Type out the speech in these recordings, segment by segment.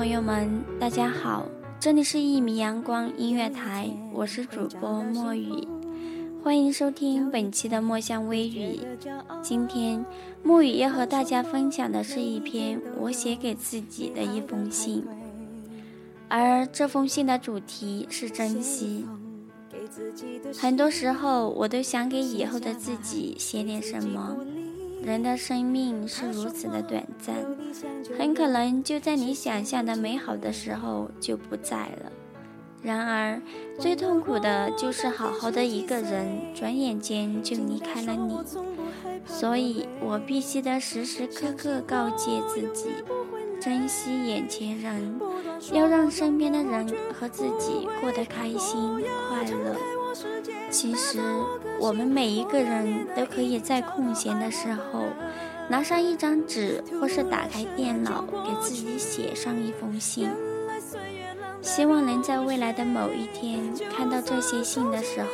朋友们，大家好，这里是《一米阳光音乐台》，我是主播墨雨，欢迎收听本期的墨香微雨。今天，墨雨要和大家分享的是一篇我写给自己的一封信，而这封信的主题是珍惜。很多时候，我都想给以后的自己写点什么。人的生命是如此的短暂，很可能就在你想象的美好的时候就不在了。然而，最痛苦的就是好好的一个人，转眼间就离开了你。所以我必须得时时刻刻告诫自己，珍惜眼前人，要让身边的人和自己过得开心快乐。其实，我们每一个人都可以在空闲的时候，拿上一张纸，或是打开电脑，给自己写上一封信。希望能在未来的某一天，看到这些信的时候，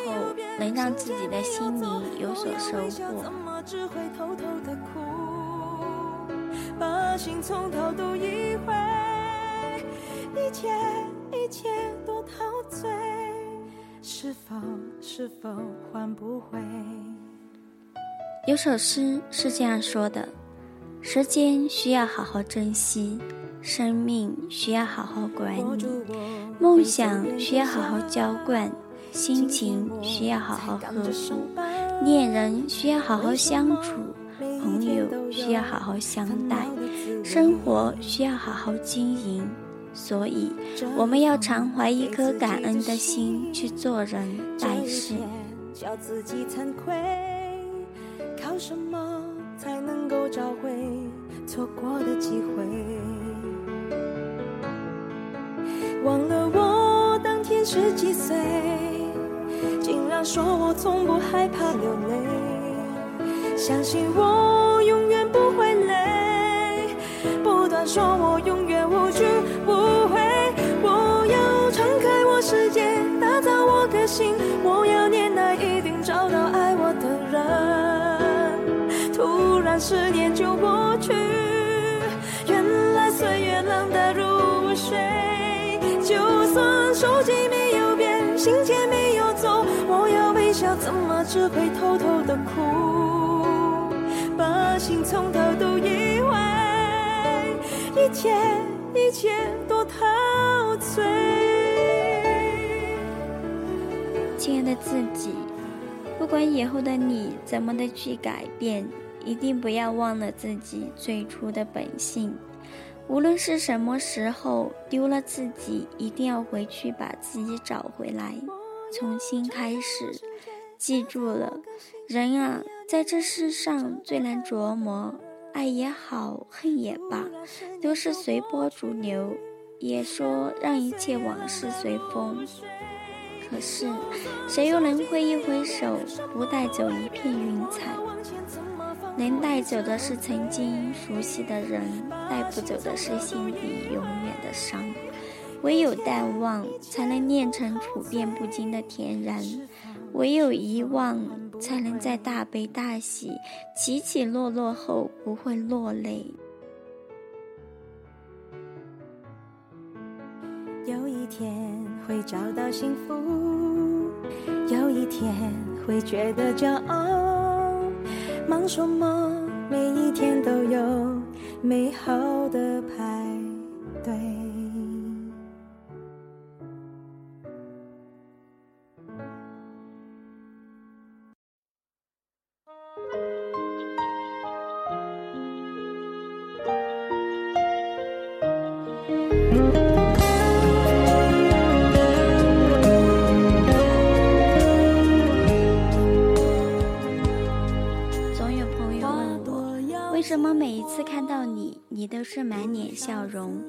能让自己的心灵有所收获。把心从头读一回，一切一切都陶醉。是否是否换不回？有首诗是这样说的：时间需要好好珍惜，生命需要好好管理，梦想需要好好浇灌，心情需要好好呵护，恋人需要好好相处，朋友需要好好相待，生活需要好好经营。所以，我们要常怀一颗感恩的心去做人待事。叫自己惭愧，靠什么才能够找回错过的机会？忘了我当天是几岁，竟然说我从不害怕流泪，相信我永远不会累，不断说我永心我，要念那一定找到爱我的人。突然十年就过去，原来岁月冷得如水。就算手机没有变，心却没有走，我要微笑，怎么只会偷偷的哭？把心从头读一回，一切一切多陶醉。亲爱的自己，不管以后的你怎么的去改变，一定不要忘了自己最初的本性。无论是什么时候丢了自己，一定要回去把自己找回来，重新开始。记住了，人啊，在这世上最难琢磨，爱也好，恨也罢，都是随波逐流。也说让一切往事随风，可是谁又能挥一挥手，不带走一片云彩？能带走的是曾经熟悉的人，带不走的是心底永远的伤。唯有淡忘，才能练成处变不惊的恬然；唯有遗忘，才能在大悲大喜、起起落落后不会落泪。有一天会找到幸福，有一天会觉得骄傲。忙什么？每一天都有美好的派对。为什么每一次看到你，你都是满脸笑容，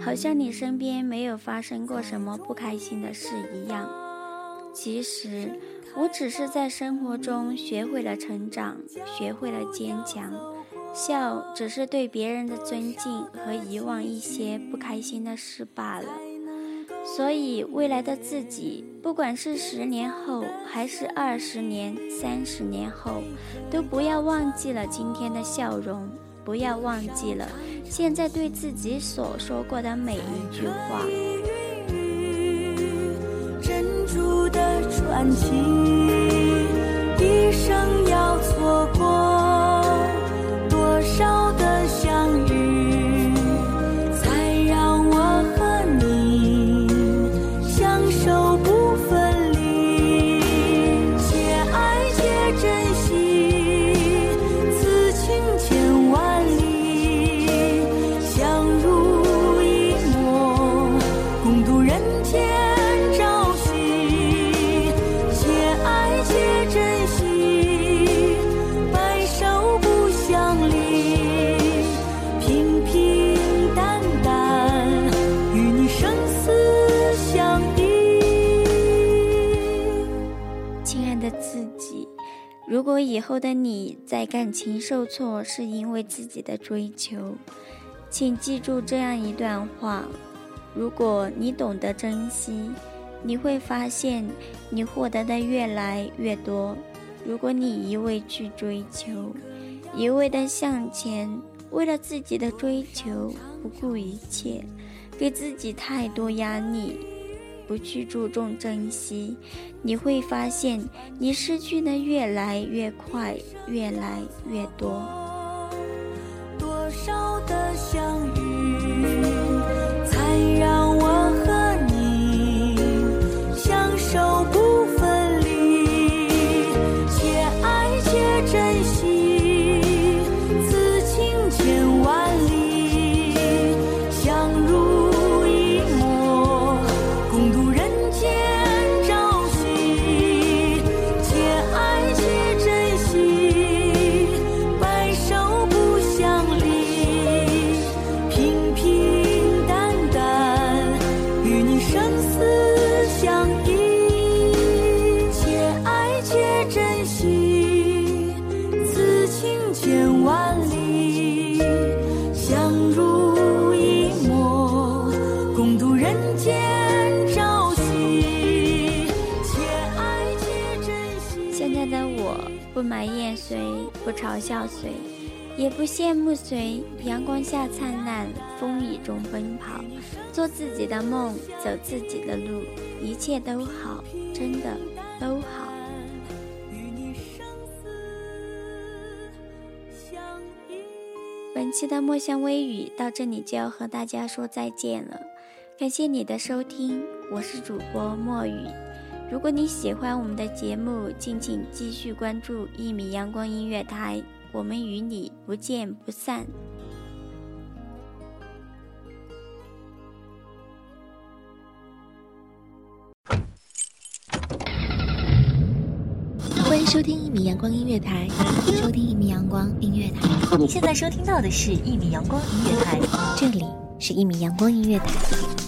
好像你身边没有发生过什么不开心的事一样？其实，我只是在生活中学会了成长，学会了坚强。笑只是对别人的尊敬和遗忘一些不开心的事罢了。所以，未来的自己，不管是十年后，还是二十年、三十年后，都不要忘记了今天的笑容，不要忘记了现在对自己所说过的每一句话。珍珠的传奇，一生以后的你在感情受挫是因为自己的追求，请记住这样一段话：如果你懂得珍惜，你会发现你获得的越来越多；如果你一味去追求，一味的向前，为了自己的追求不顾一切，给自己太多压力。不去注重珍惜，你会发现你失去的越来越快，越来越多。谁，不嘲笑谁，也不羡慕谁。阳光下灿烂，风雨中奔跑，做自己的梦，走自己的路，一切都好，真的都好。本期的墨香微雨到这里就要和大家说再见了，感谢你的收听，我是主播墨雨。如果你喜欢我们的节目，敬请继续关注一米阳光音乐台，我们与你不见不散。欢迎收听一米阳光音乐台，收听一米阳光音乐台，你现在收听到的是一米阳光音乐台。这里是一米阳光音乐台。